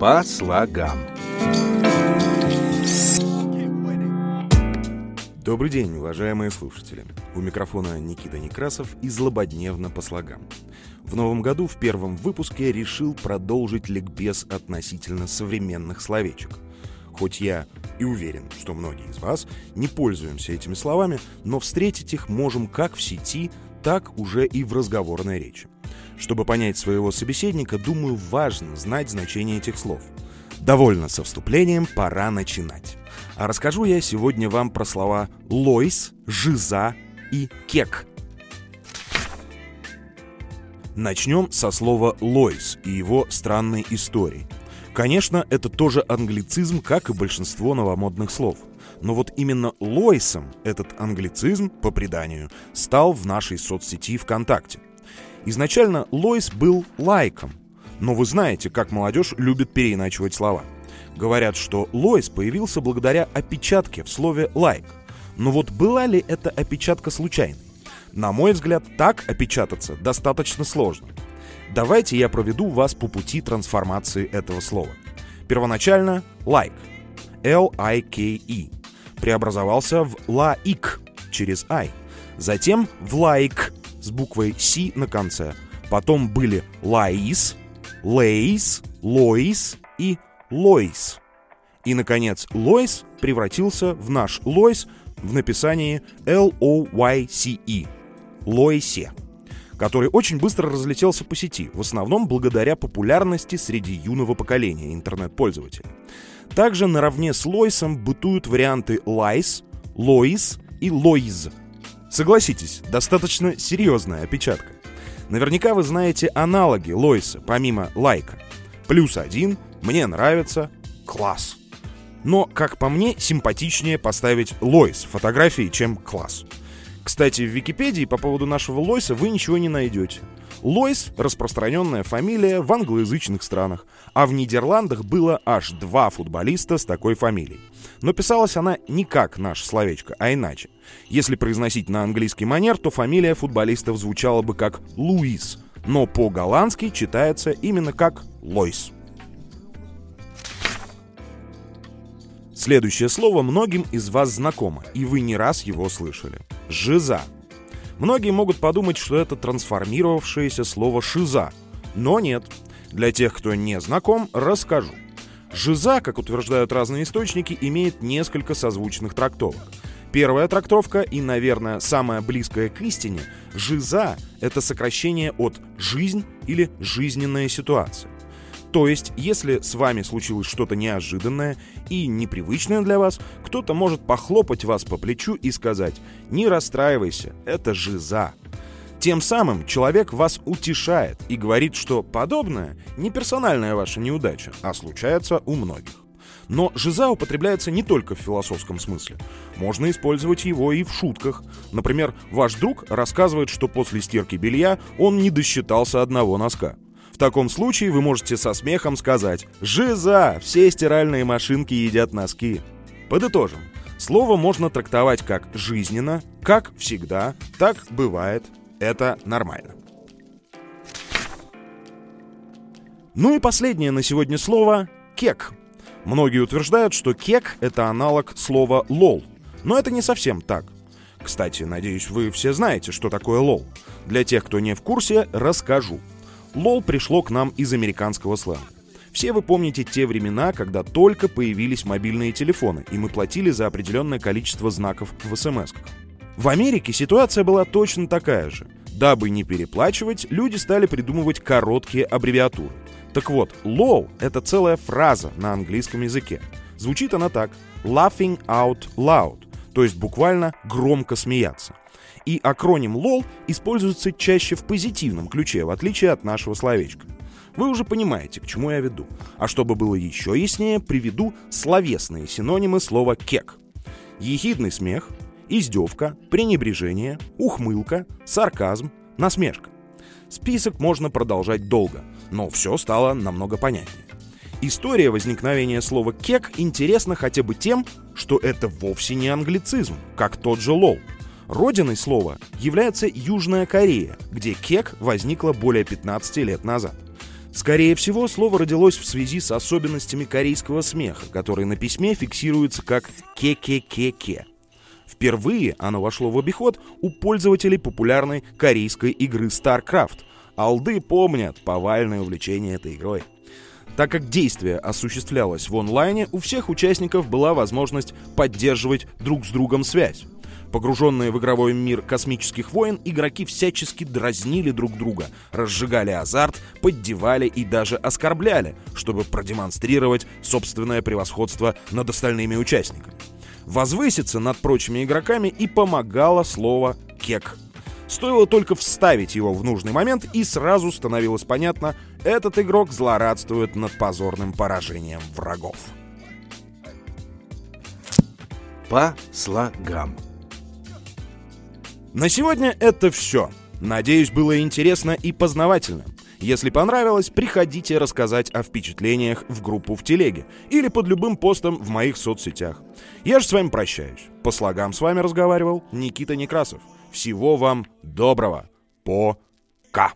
По слогам. Добрый день, уважаемые слушатели. У микрофона Никита Некрасов и злободневно по слогам. В новом году в первом выпуске решил продолжить ликбез относительно современных словечек. Хоть я и уверен, что многие из вас не пользуемся этими словами, но встретить их можем как в сети, так уже и в разговорной речи. Чтобы понять своего собеседника, думаю, важно знать значение этих слов. Довольно со вступлением, пора начинать. А расскажу я сегодня вам про слова «лойс», «жиза» и «кек». Начнем со слова «лойс» и его странной истории. Конечно, это тоже англицизм, как и большинство новомодных слов. Но вот именно Лойсом этот англицизм, по преданию, стал в нашей соцсети ВКонтакте. Изначально Лойс был лайком, но вы знаете, как молодежь любит переиначивать слова. Говорят, что Лойс появился благодаря опечатке в слове «лайк». Но вот была ли эта опечатка случайной? На мой взгляд, так опечататься достаточно сложно. Давайте я проведу вас по пути трансформации этого слова. Первоначально like, L-I-K-E, преобразовался в лаик через I, затем в лайк с буквой C на конце. Потом были Лаис, Лейс, Лоис и Лойс. И, наконец, Лойс превратился в наш Лойс в написании L-O-Y-C-E. Лойсе который очень быстро разлетелся по сети, в основном благодаря популярности среди юного поколения интернет-пользователей. Также наравне с Лойсом бытуют варианты Лайс, Лоис и Лойз – Согласитесь, достаточно серьезная опечатка. Наверняка вы знаете аналоги Лойса, помимо лайка. Плюс один, мне нравится, класс. Но, как по мне, симпатичнее поставить Лойс фотографии, чем класс. Кстати, в Википедии по поводу нашего Лойса вы ничего не найдете. Лойс — распространенная фамилия в англоязычных странах, а в Нидерландах было аж два футболиста с такой фамилией. Но писалась она не как наше словечко, а иначе. Если произносить на английский манер, то фамилия футболистов звучала бы как Луис, но по-голландски читается именно как Лойс. Следующее слово многим из вас знакомо, и вы не раз его слышали. Жиза — Многие могут подумать, что это трансформировавшееся слово «шиза». Но нет. Для тех, кто не знаком, расскажу. Жиза, как утверждают разные источники, имеет несколько созвучных трактовок. Первая трактовка и, наверное, самая близкая к истине – жиза – это сокращение от «жизнь» или «жизненная ситуация». То есть, если с вами случилось что-то неожиданное и непривычное для вас, кто-то может похлопать вас по плечу и сказать «Не расстраивайся, это жиза». Тем самым человек вас утешает и говорит, что подобное не персональная ваша неудача, а случается у многих. Но жиза употребляется не только в философском смысле. Можно использовать его и в шутках. Например, ваш друг рассказывает, что после стирки белья он не досчитался одного носка таком случае вы можете со смехом сказать «Жиза! Все стиральные машинки едят носки». Подытожим. Слово можно трактовать как «жизненно», как «всегда», так «бывает». Это нормально. Ну и последнее на сегодня слово «кек». Многие утверждают, что кек — это аналог слова «лол». Но это не совсем так. Кстати, надеюсь, вы все знаете, что такое лол. Для тех, кто не в курсе, расскажу. Лол пришло к нам из американского сленга. Все вы помните те времена, когда только появились мобильные телефоны, и мы платили за определенное количество знаков в смс -ках. В Америке ситуация была точно такая же. Дабы не переплачивать, люди стали придумывать короткие аббревиатуры. Так вот, LOL — это целая фраза на английском языке. Звучит она так — laughing out loud, то есть буквально громко смеяться и акроним LOL используется чаще в позитивном ключе, в отличие от нашего словечка. Вы уже понимаете, к чему я веду. А чтобы было еще яснее, приведу словесные синонимы слова «кек». Ехидный смех, издевка, пренебрежение, ухмылка, сарказм, насмешка. Список можно продолжать долго, но все стало намного понятнее. История возникновения слова «кек» интересна хотя бы тем, что это вовсе не англицизм, как тот же «лол», Родиной слова является Южная Корея, где кек возникла более 15 лет назад. Скорее всего, слово родилось в связи с особенностями корейского смеха, который на письме фиксируется как «ке-ке-ке-ке». Впервые оно вошло в обиход у пользователей популярной корейской игры StarCraft. Алды помнят повальное увлечение этой игрой. Так как действие осуществлялось в онлайне, у всех участников была возможность поддерживать друг с другом связь. Погруженные в игровой мир космических войн, игроки всячески дразнили друг друга, разжигали азарт, поддевали и даже оскорбляли, чтобы продемонстрировать собственное превосходство над остальными участниками. Возвыситься над прочими игроками и помогало слово «кек». Стоило только вставить его в нужный момент, и сразу становилось понятно, этот игрок злорадствует над позорным поражением врагов. По слогам. На сегодня это все. Надеюсь, было интересно и познавательно. Если понравилось, приходите рассказать о впечатлениях в группу в телеге или под любым постом в моих соцсетях. Я же с вами прощаюсь. По слогам с вами разговаривал Никита Некрасов. Всего вам доброго. Пока.